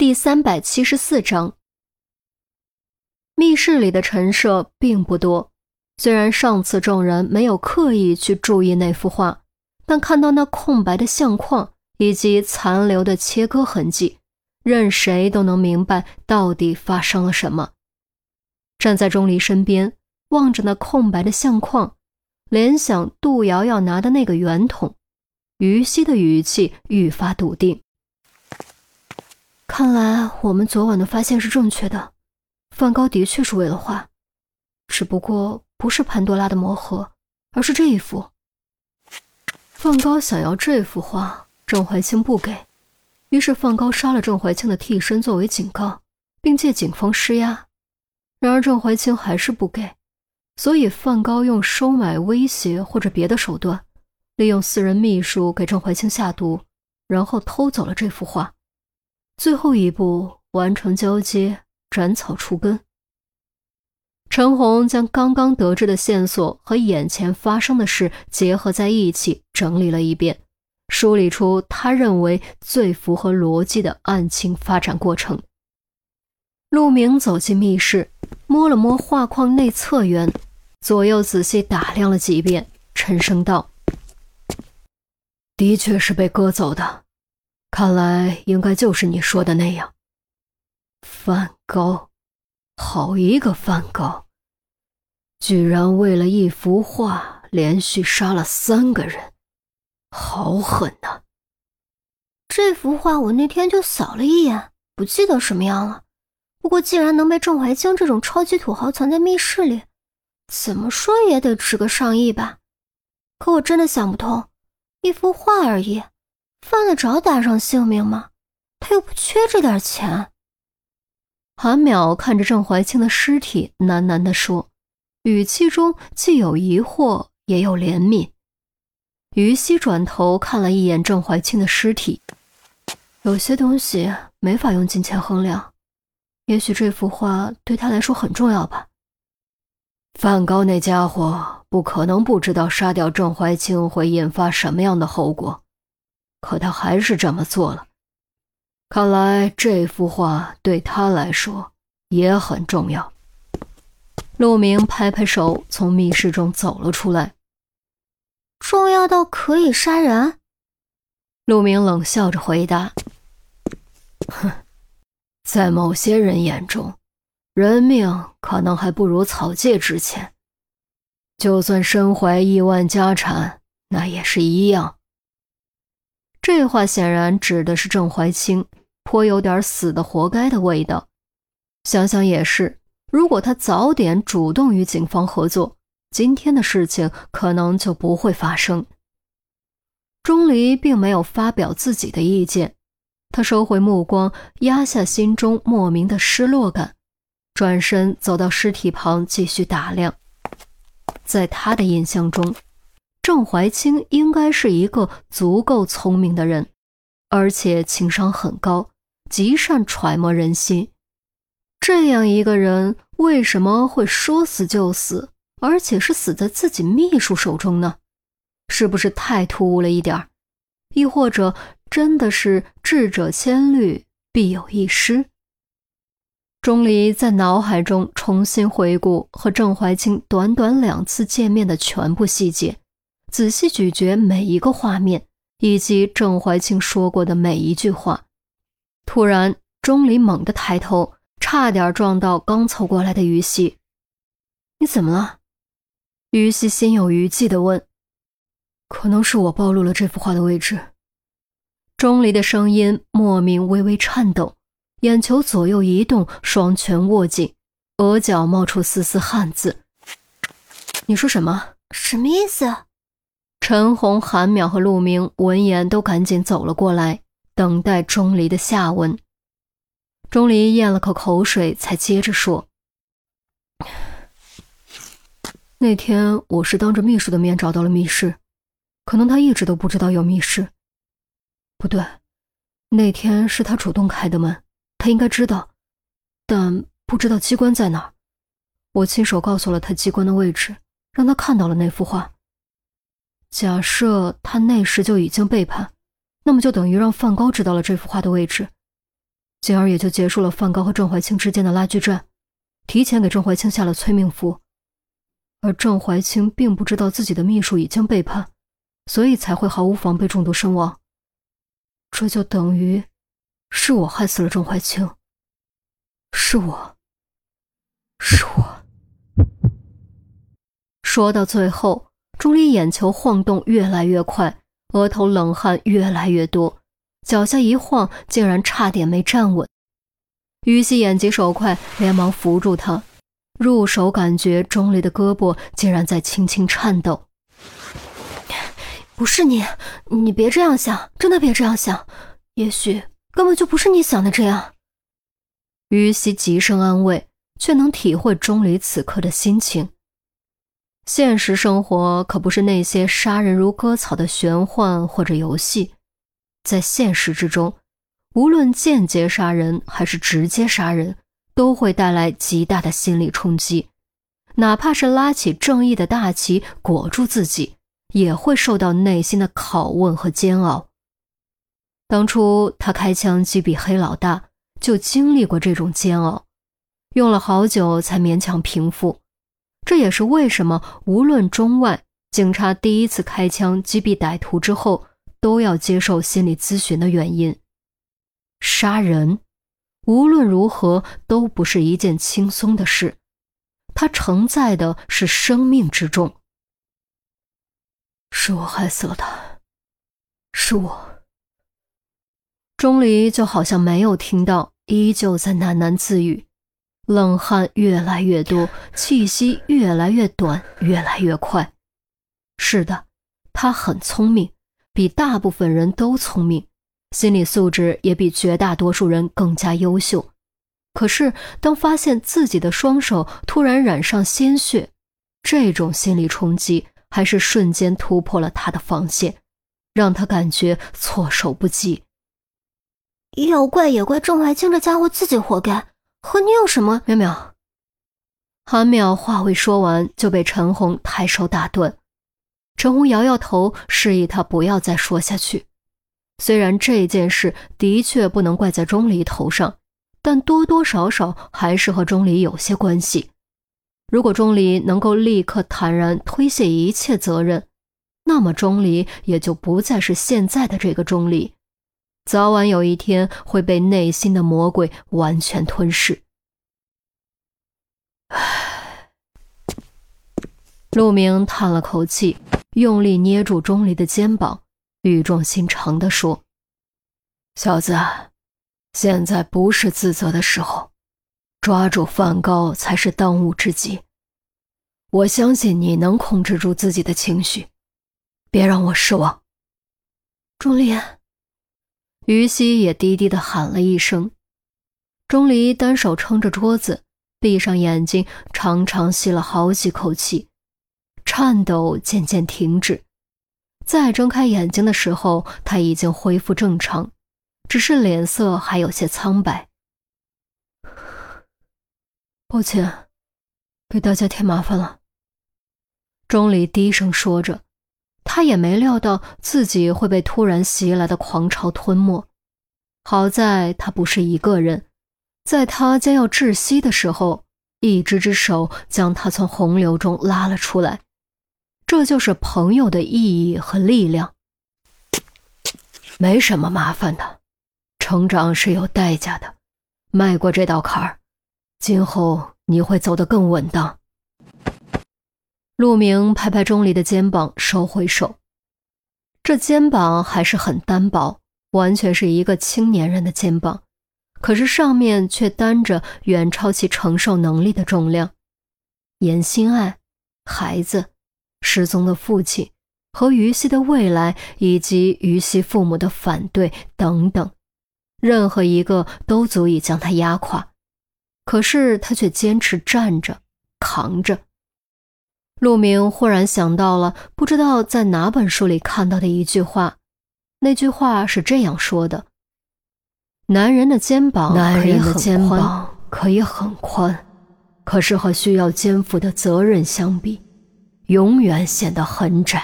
第三百七十四章，密室里的陈设并不多。虽然上次众人没有刻意去注意那幅画，但看到那空白的相框以及残留的切割痕迹，任谁都能明白到底发生了什么。站在钟离身边，望着那空白的相框，联想杜瑶瑶拿的那个圆筒，于西的语气愈发笃定。看来我们昨晚的发现是正确的，梵高的确是为了画，只不过不是潘多拉的魔盒，而是这一幅。梵高想要这幅画，郑怀清不给，于是梵高杀了郑怀清的替身作为警告，并借警方施压。然而郑怀清还是不给，所以梵高用收买、威胁或者别的手段，利用私人秘书给郑怀清下毒，然后偷走了这幅画。最后一步完成交接，斩草除根。陈红将刚刚得知的线索和眼前发生的事结合在一起，整理了一遍，梳理出他认为最符合逻辑的案情发展过程。陆明走进密室，摸了摸画框内侧缘，左右仔细打量了几遍，沉声道：“的确是被割走的。”看来应该就是你说的那样。梵高，好一个梵高，居然为了一幅画连续杀了三个人，好狠呐！这幅画我那天就扫了一眼，不记得什么样了。不过既然能被郑怀清这种超级土豪藏在密室里，怎么说也得值个上亿吧？可我真的想不通，一幅画而已。犯得着搭上性命吗？他又不缺这点钱。韩淼看着郑怀清的尸体，喃喃地说，语气中既有疑惑，也有怜悯。于西转头看了一眼郑怀清的尸体，有些东西没法用金钱衡量，也许这幅画对他来说很重要吧。梵高那家伙不可能不知道杀掉郑怀清会引发什么样的后果。可他还是这么做了，看来这幅画对他来说也很重要。陆明拍拍手，从密室中走了出来。重要到可以杀人？陆明冷笑着回答：“哼，在某些人眼中，人命可能还不如草芥值钱。就算身怀亿万家产，那也是一样。”这话显然指的是郑怀清，颇有点死的活该的味道。想想也是，如果他早点主动与警方合作，今天的事情可能就不会发生。钟离并没有发表自己的意见，他收回目光，压下心中莫名的失落感，转身走到尸体旁继续打量。在他的印象中。郑怀清应该是一个足够聪明的人，而且情商很高，极善揣摩人心。这样一个人为什么会说死就死，而且是死在自己秘书手中呢？是不是太突兀了一点儿？亦或者真的是智者千虑，必有一失？钟离在脑海中重新回顾和郑怀清短短两次见面的全部细节。仔细咀嚼每一个画面，以及郑怀清说过的每一句话。突然，钟离猛地抬头，差点撞到刚凑过来的于西。“你怎么了？”于西心有余悸地问。“可能是我暴露了这幅画的位置。”钟离的声音莫名微微颤抖，眼球左右移动，双拳握紧，额角冒出丝丝汗渍。“你说什么？什么意思？”陈红、韩淼和陆明闻言都赶紧走了过来，等待钟离的下文。钟离咽了口口水，才接着说：“那天我是当着秘书的面找到了密室，可能他一直都不知道有密室。不对，那天是他主动开的门，他应该知道，但不知道机关在哪。我亲手告诉了他机关的位置，让他看到了那幅画。”假设他那时就已经背叛，那么就等于让梵高知道了这幅画的位置。进而也就结束了范高和郑怀清之间的拉锯战，提前给郑怀清下了催命符。而郑怀清并不知道自己的秘书已经背叛，所以才会毫无防备中毒身亡。这就等于，是我害死了郑怀清。是我，是我。说到最后，钟离眼球晃动越来越快，额头冷汗越来越多，脚下一晃，竟然差点没站稳。于西眼疾手快，连忙扶住他，入手感觉钟离的胳膊竟然在轻轻颤抖。不是你，你别这样想，真的别这样想，也许根本就不是你想的这样。于西急声安慰，却能体会钟离此刻的心情。现实生活可不是那些杀人如割草的玄幻或者游戏，在现实之中，无论间接杀人还是直接杀人，都会带来极大的心理冲击，哪怕是拉起正义的大旗裹住自己。也会受到内心的拷问和煎熬。当初他开枪击毙黑老大，就经历过这种煎熬，用了好久才勉强平复。这也是为什么无论中外，警察第一次开枪击毙歹徒之后，都要接受心理咨询的原因。杀人，无论如何都不是一件轻松的事，它承载的是生命之重。是我害死了他，是我。钟离就好像没有听到，依旧在喃喃自语，冷汗越来越多，气息越来越短，越来越快。是的，他很聪明，比大部分人都聪明，心理素质也比绝大多数人更加优秀。可是，当发现自己的双手突然染上鲜血，这种心理冲击。还是瞬间突破了他的防线，让他感觉措手不及。要怪也怪郑怀清这家伙自己活该，和你有什么？淼淼，韩淼话未说完就被陈红抬手打断。陈红摇摇头，示意他不要再说下去。虽然这件事的确不能怪在钟离头上，但多多少少还是和钟离有些关系。如果钟离能够立刻坦然推卸一切责任，那么钟离也就不再是现在的这个钟离，早晚有一天会被内心的魔鬼完全吞噬。唉，陆明叹了口气，用力捏住钟离的肩膀，语重心长地说：“小子，现在不是自责的时候。”抓住梵高才是当务之急。我相信你能控制住自己的情绪，别让我失望。钟离，于西也低低的喊了一声。钟离单手撑着桌子，闭上眼睛，长长吸了好几口气，颤抖渐渐停止。再睁开眼睛的时候，他已经恢复正常，只是脸色还有些苍白。抱歉，给大家添麻烦了。钟离低声说着，他也没料到自己会被突然袭来的狂潮吞没。好在他不是一个人，在他将要窒息的时候，一只只手将他从洪流中拉了出来。这就是朋友的意义和力量。没什么麻烦的，成长是有代价的，迈过这道坎儿。今后你会走得更稳当。陆明拍拍钟离的肩膀，收回手。这肩膀还是很单薄，完全是一个青年人的肩膀，可是上面却担着远超其承受能力的重量。严心爱、孩子、失踪的父亲和于西的未来，以及于西父母的反对等等，任何一个都足以将他压垮。可是他却坚持站着，扛着。陆明忽然想到了不知道在哪本书里看到的一句话，那句话是这样说的：“男人的肩膀，男人的肩膀可以很宽，可是和需要肩负的责任相比，永远显得很窄。”